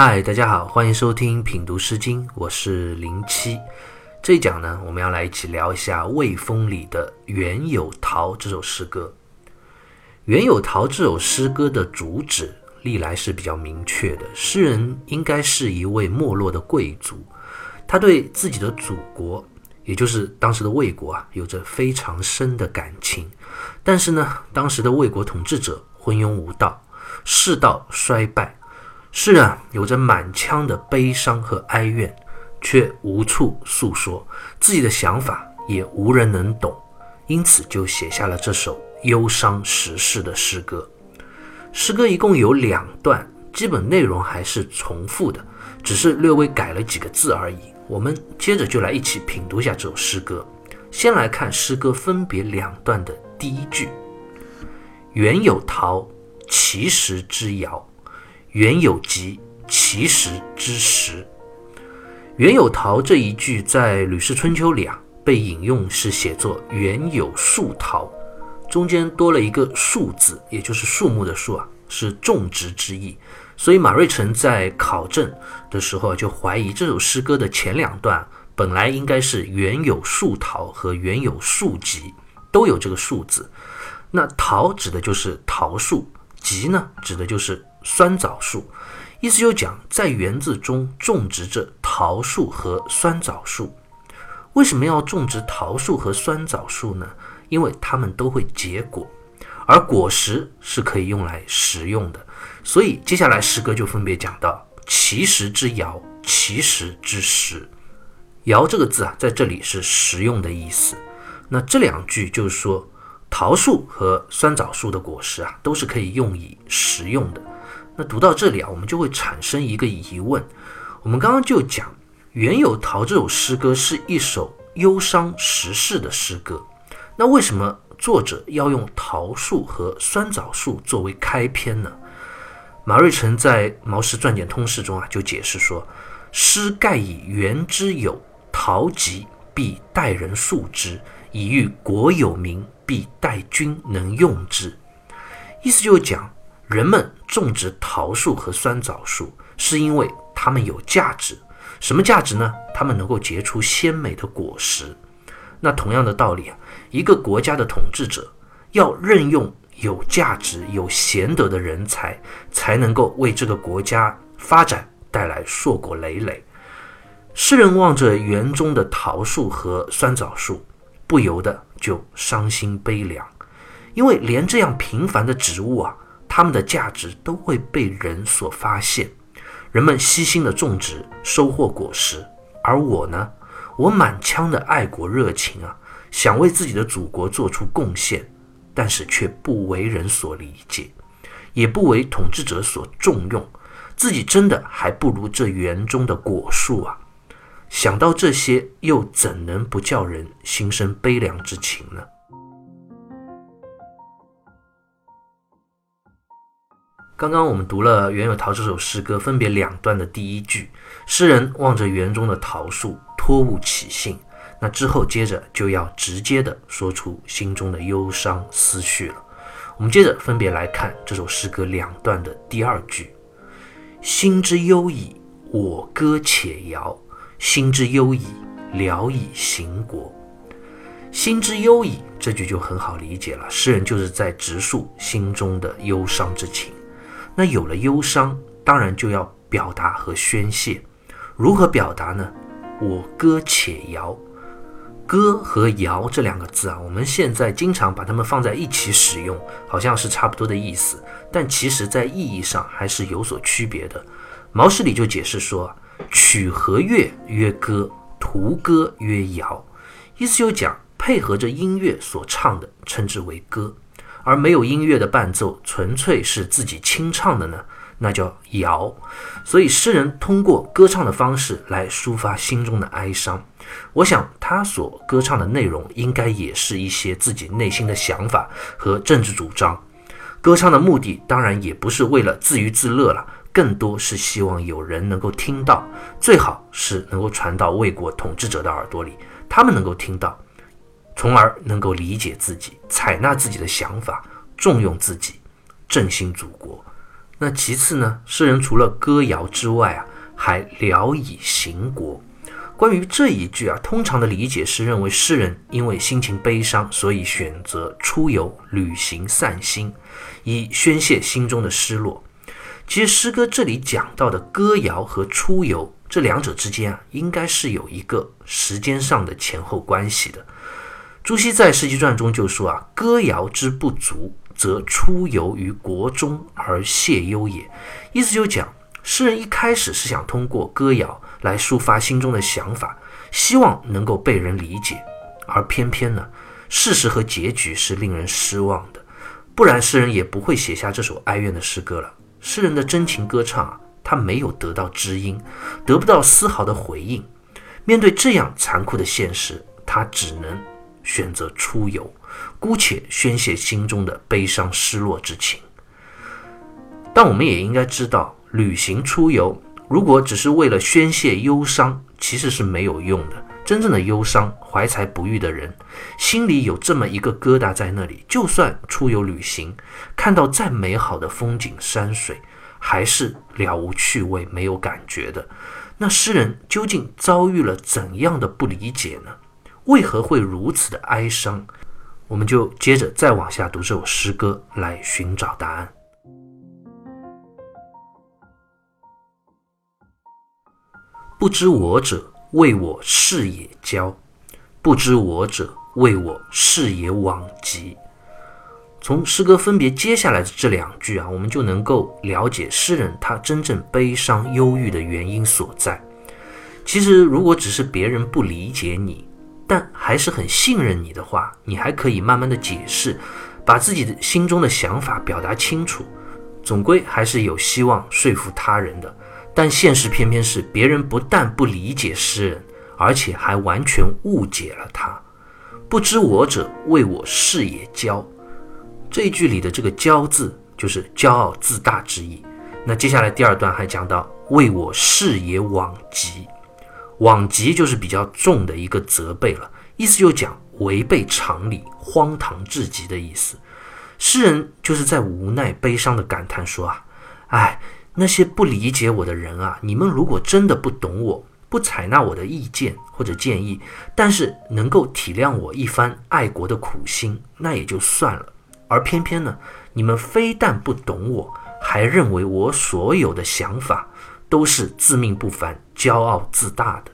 嗨，大家好，欢迎收听品读诗经，我是零七。这一讲呢，我们要来一起聊一下《魏风》里的《原有陶》这首诗歌。《原有陶》这首诗歌的主旨历来是比较明确的，诗人应该是一位没落的贵族，他对自己的祖国，也就是当时的魏国啊，有着非常深的感情。但是呢，当时的魏国统治者昏庸无道，世道衰败。是啊有着满腔的悲伤和哀怨，却无处诉说自己的想法，也无人能懂，因此就写下了这首忧伤时事的诗歌。诗歌一共有两段，基本内容还是重复的，只是略微改了几个字而已。我们接着就来一起品读一下这首诗歌。先来看诗歌分别两段的第一句：“原有桃，其实之遥。”原有疾，其实之时。原有桃这一句在《吕氏春秋》里啊被引用是写作原有树桃，中间多了一个树字，也就是树木的树啊，是种植之意。所以马瑞辰在考证的时候就怀疑这首诗歌的前两段本来应该是原有树桃和原有树疾都有这个树字，那桃指的就是桃树，疾呢指的就是。酸枣树，意思就讲在园子中种植着桃树和酸枣树。为什么要种植桃树和酸枣树呢？因为它们都会结果，而果实是可以用来食用的。所以接下来诗歌就分别讲到其实之肴，其实之食。肴这个字啊，在这里是食用的意思。那这两句就是说，桃树和酸枣树的果实啊，都是可以用以食用的。那读到这里啊，我们就会产生一个疑问：我们刚刚就讲《原有桃》这首诗歌是一首忧伤时事的诗歌，那为什么作者要用桃树和酸枣树作为开篇呢？马瑞辰在《毛氏传简通释》中啊就解释说：“诗盖以原之有桃吉，必待人树之，以欲国有名，必待君能用之。”意思就是讲。人们种植桃树和酸枣树，是因为它们有价值。什么价值呢？它们能够结出鲜美的果实。那同样的道理啊，一个国家的统治者要任用有价值、有贤德的人才，才能够为这个国家发展带来硕果累累。诗人望着园中的桃树和酸枣树，不由得就伤心悲凉，因为连这样平凡的植物啊。他们的价值都会被人所发现，人们悉心的种植，收获果实。而我呢，我满腔的爱国热情啊，想为自己的祖国做出贡献，但是却不为人所理解，也不为统治者所重用，自己真的还不如这园中的果树啊！想到这些，又怎能不叫人心生悲凉之情呢？刚刚我们读了《原有桃》这首诗歌，分别两段的第一句，诗人望着园中的桃树，托物起兴。那之后接着就要直接的说出心中的忧伤思绪了。我们接着分别来看这首诗歌两段的第二句：“心之忧矣，我歌且摇；心之忧矣，聊以行国。”心之忧矣这句就很好理解了，诗人就是在直述心中的忧伤之情。那有了忧伤，当然就要表达和宣泄。如何表达呢？我歌且谣。歌和谣这两个字啊，我们现在经常把它们放在一起使用，好像是差不多的意思，但其实在意义上还是有所区别的。毛诗里就解释说：“曲和乐曰歌，图歌曰谣。”意思就讲配合着音乐所唱的，称之为歌。而没有音乐的伴奏，纯粹是自己清唱的呢，那叫谣。所以诗人通过歌唱的方式来抒发心中的哀伤。我想他所歌唱的内容，应该也是一些自己内心的想法和政治主张。歌唱的目的当然也不是为了自娱自乐了，更多是希望有人能够听到，最好是能够传到魏国统治者的耳朵里，他们能够听到。从而能够理解自己，采纳自己的想法，重用自己，振兴祖国。那其次呢，诗人除了歌谣之外啊，还聊以行国。关于这一句啊，通常的理解是认为诗人因为心情悲伤，所以选择出游旅行散心，以宣泄心中的失落。其实诗歌这里讲到的歌谣和出游这两者之间啊，应该是有一个时间上的前后关系的。朱熹在《世纪传》中就说啊：“歌谣之不足，则出游于国中而泄忧也。”意思就讲，诗人一开始是想通过歌谣。来抒发心中的想法，希望能够被人理解，而偏偏呢，事实和结局是令人失望的，不然诗人也不会写下这首哀怨的诗歌了。诗人的真情歌唱啊，他没有得到知音，得不到丝毫的回应。面对这样残酷的现实，他只能选择出游，姑且宣泄心中的悲伤失落之情。但我们也应该知道，旅行出游。如果只是为了宣泄忧伤，其实是没有用的。真正的忧伤、怀才不遇的人，心里有这么一个疙瘩在那里，就算出游旅行，看到再美好的风景山水，还是了无趣味、没有感觉的。那诗人究竟遭遇了怎样的不理解呢？为何会如此的哀伤？我们就接着再往下读这首诗歌，来寻找答案。不知我者，谓我是也骄；不知我者，谓我是也往极。从诗歌分别接下来的这两句啊，我们就能够了解诗人他真正悲伤忧郁的原因所在。其实，如果只是别人不理解你，但还是很信任你的话，你还可以慢慢的解释，把自己的心中的想法表达清楚，总归还是有希望说服他人的。但现实偏偏是，别人不但不理解诗人，而且还完全误解了他。不知我者，谓我是也骄。这一句里的这个“骄”字，就是骄傲自大之意。那接下来第二段还讲到，谓我是也往极。往极就是比较重的一个责备了，意思就讲违背常理、荒唐至极的意思。诗人就是在无奈、悲伤的感叹说啊，哎。那些不理解我的人啊，你们如果真的不懂我，不采纳我的意见或者建议，但是能够体谅我一番爱国的苦心，那也就算了。而偏偏呢，你们非但不懂我，还认为我所有的想法都是自命不凡、骄傲自大的，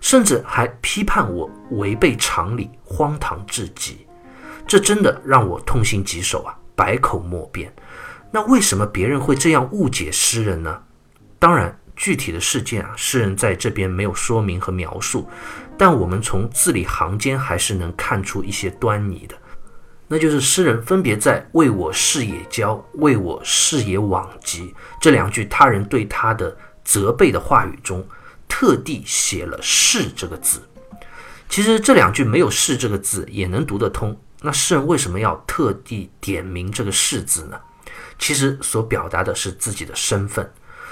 甚至还批判我违背常理、荒唐至极。这真的让我痛心疾首啊，百口莫辩。那为什么别人会这样误解诗人呢？当然，具体的事件啊，诗人在这边没有说明和描述，但我们从字里行间还是能看出一些端倪的。那就是诗人分别在“为我视野骄，为我视野往极”这两句他人对他的责备的话语中，特地写了“是”这个字。其实这两句没有“是”这个字也能读得通。那诗人为什么要特地点名这个“是”字呢？其实所表达的是自己的身份。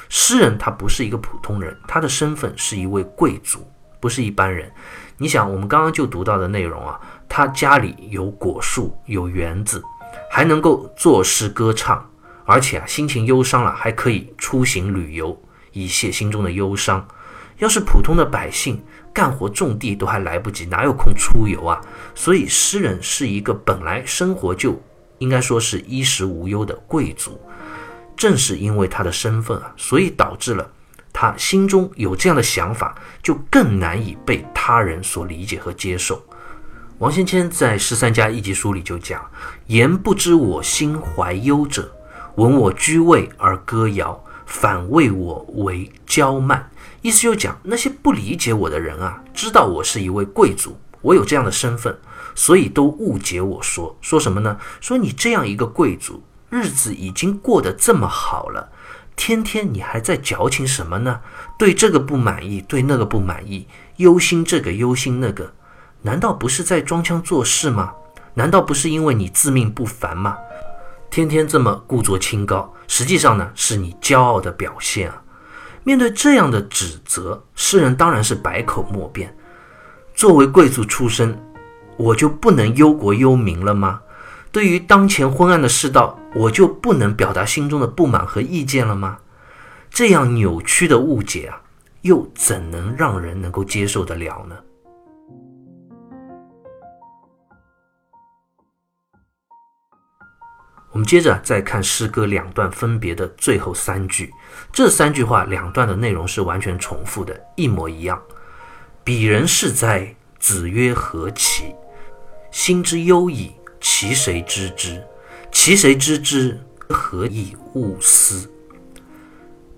诗人他不是一个普通人，他的身份是一位贵族，不是一般人。你想，我们刚刚就读到的内容啊，他家里有果树，有园子，还能够作诗歌唱，而且啊，心情忧伤了还可以出行旅游，以泄心中的忧伤。要是普通的百姓，干活种地都还来不及，哪有空出游啊？所以，诗人是一个本来生活就。应该说是衣食无忧的贵族，正是因为他的身份啊，所以导致了他心中有这样的想法，就更难以被他人所理解和接受。王先谦在《十三家一集书》里就讲：“言不知我心怀忧者，闻我居位而歌谣，反谓我为骄慢。”意思就讲那些不理解我的人啊，知道我是一位贵族，我有这样的身份。所以都误解我说说什么呢？说你这样一个贵族，日子已经过得这么好了，天天你还在矫情什么呢？对这个不满意，对那个不满意，忧心这个忧心那个，难道不是在装腔作势吗？难道不是因为你自命不凡吗？天天这么故作清高，实际上呢，是你骄傲的表现啊！面对这样的指责，诗人当然是百口莫辩。作为贵族出身。我就不能忧国忧民了吗？对于当前昏暗的世道，我就不能表达心中的不满和意见了吗？这样扭曲的误解啊，又怎能让人能够接受得了呢？我们接着再看诗歌两段分别的最后三句，这三句话两段的内容是完全重复的，一模一样。彼人是哉？子曰：何其？心之忧矣，其谁知之？其谁知之？何以勿思？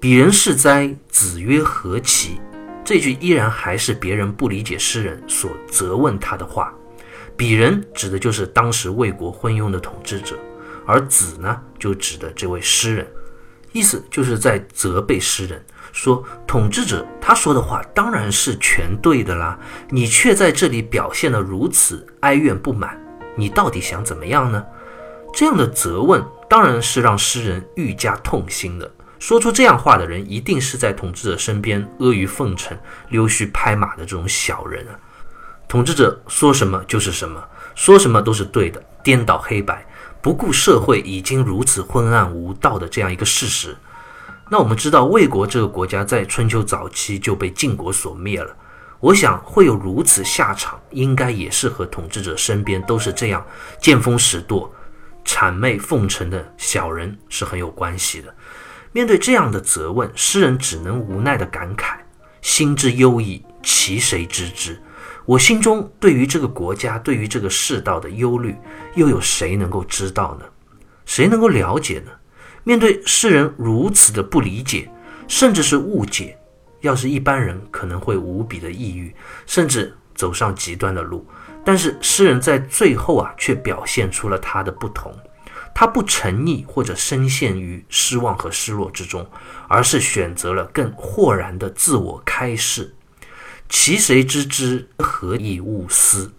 彼人是哉？子曰：何其？这句依然还是别人不理解诗人所责问他的话。彼人指的就是当时魏国昏庸的统治者。而子呢，就指的这位诗人，意思就是在责备诗人，说统治者他说的话当然是全对的啦，你却在这里表现得如此哀怨不满，你到底想怎么样呢？这样的责问当然是让诗人愈加痛心的。说出这样话的人，一定是在统治者身边阿谀奉承、溜须拍马的这种小人啊。统治者说什么就是什么，说什么都是对的，颠倒黑白。不顾社会已经如此昏暗无道的这样一个事实，那我们知道魏国这个国家在春秋早期就被晋国所灭了。我想会有如此下场，应该也是和统治者身边都是这样见风使舵、谄媚奉承的小人是很有关系的。面对这样的责问，诗人只能无奈地感慨：“心之忧矣，其谁知之？”我心中对于这个国家、对于这个世道的忧虑，又有谁能够知道呢？谁能够了解呢？面对世人如此的不理解，甚至是误解，要是一般人可能会无比的抑郁，甚至走上极端的路。但是诗人在最后啊，却表现出了他的不同。他不沉溺或者深陷于失望和失落之中，而是选择了更豁然的自我开示。其谁知之？何以勿思？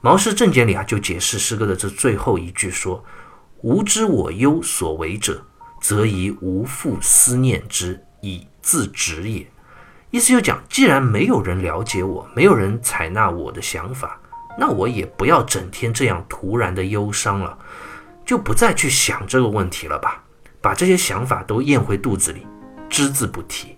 毛氏正解里啊，就解释诗歌的这最后一句说：“吾知我忧所为者，则以无复思念之，以自止也。”意思就讲，既然没有人了解我，没有人采纳我的想法，那我也不要整天这样突然的忧伤了，就不再去想这个问题了吧，把这些想法都咽回肚子里，只字不提。《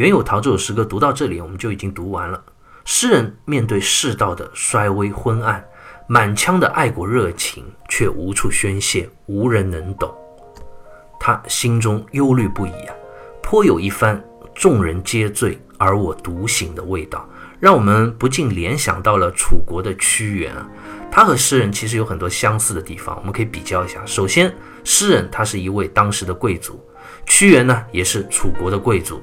袁有陶》这首诗歌读到这里，我们就已经读完了。诗人面对世道的衰微昏暗，满腔的爱国热情却无处宣泄，无人能懂。他心中忧虑不已啊，颇有一番众人皆醉而我独醒的味道，让我们不禁联想到了楚国的屈原啊。他和诗人其实有很多相似的地方，我们可以比较一下。首先，诗人他是一位当时的贵族，屈原呢也是楚国的贵族。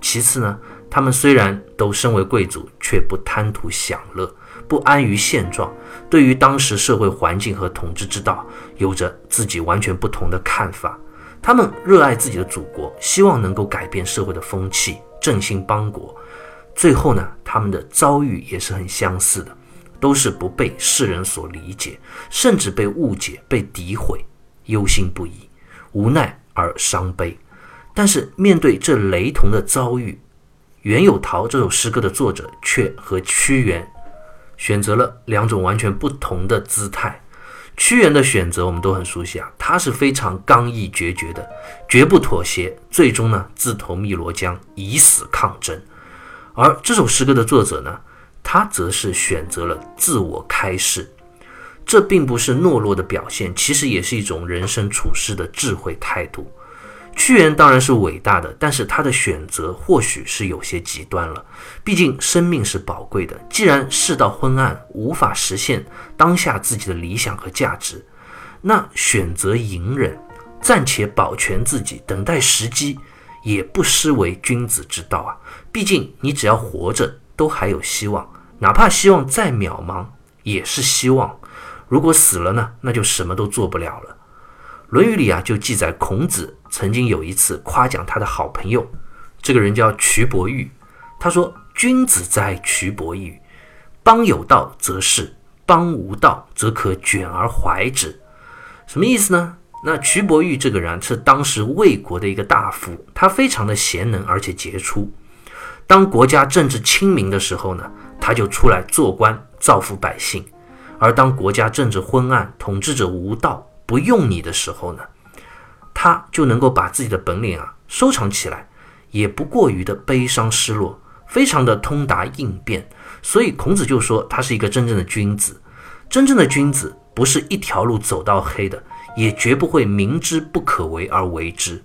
其次呢，他们虽然都身为贵族，却不贪图享乐，不安于现状，对于当时社会环境和统治之道，有着自己完全不同的看法。他们热爱自己的祖国，希望能够改变社会的风气，振兴邦国。最后呢，他们的遭遇也是很相似的，都是不被世人所理解，甚至被误解、被诋毁，忧心不已，无奈而伤悲。但是面对这雷同的遭遇，《袁有桃》这首诗歌的作者却和屈原选择了两种完全不同的姿态。屈原的选择我们都很熟悉啊，他是非常刚毅决绝的，绝不妥协，最终呢自投汨罗江，以死抗争。而这首诗歌的作者呢，他则是选择了自我开示，这并不是懦弱的表现，其实也是一种人生处世的智慧态度。屈原当然是伟大的，但是他的选择或许是有些极端了。毕竟生命是宝贵的，既然世道昏暗，无法实现当下自己的理想和价值，那选择隐忍，暂且保全自己，等待时机，也不失为君子之道啊。毕竟你只要活着，都还有希望，哪怕希望再渺茫，也是希望。如果死了呢，那就什么都做不了了。《论语》里啊，就记载孔子曾经有一次夸奖他的好朋友，这个人叫蘧伯玉。他说：“君子哉，蘧伯玉！邦有道则仕，邦无道则可卷而怀之。”什么意思呢？那蘧伯玉这个人是当时魏国的一个大夫，他非常的贤能而且杰出。当国家政治清明的时候呢，他就出来做官造福百姓；而当国家政治昏暗、统治者无道不用你的时候呢，他就能够把自己的本领啊收藏起来，也不过于的悲伤失落，非常的通达应变。所以孔子就说他是一个真正的君子。真正的君子不是一条路走到黑的，也绝不会明知不可为而为之。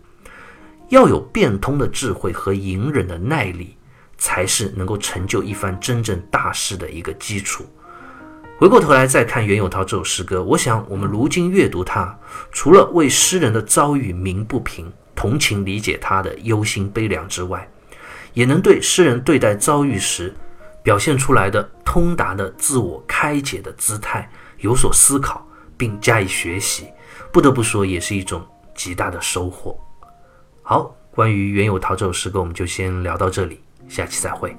要有变通的智慧和隐忍的耐力，才是能够成就一番真正大事的一个基础。回过头来再看袁友涛这首诗歌，我想我们如今阅读它，除了为诗人的遭遇鸣不平、同情理解他的忧心悲凉之外，也能对诗人对待遭遇时表现出来的通达的自我开解的姿态有所思考，并加以学习。不得不说，也是一种极大的收获。好，关于袁友涛这首诗歌，我们就先聊到这里，下期再会。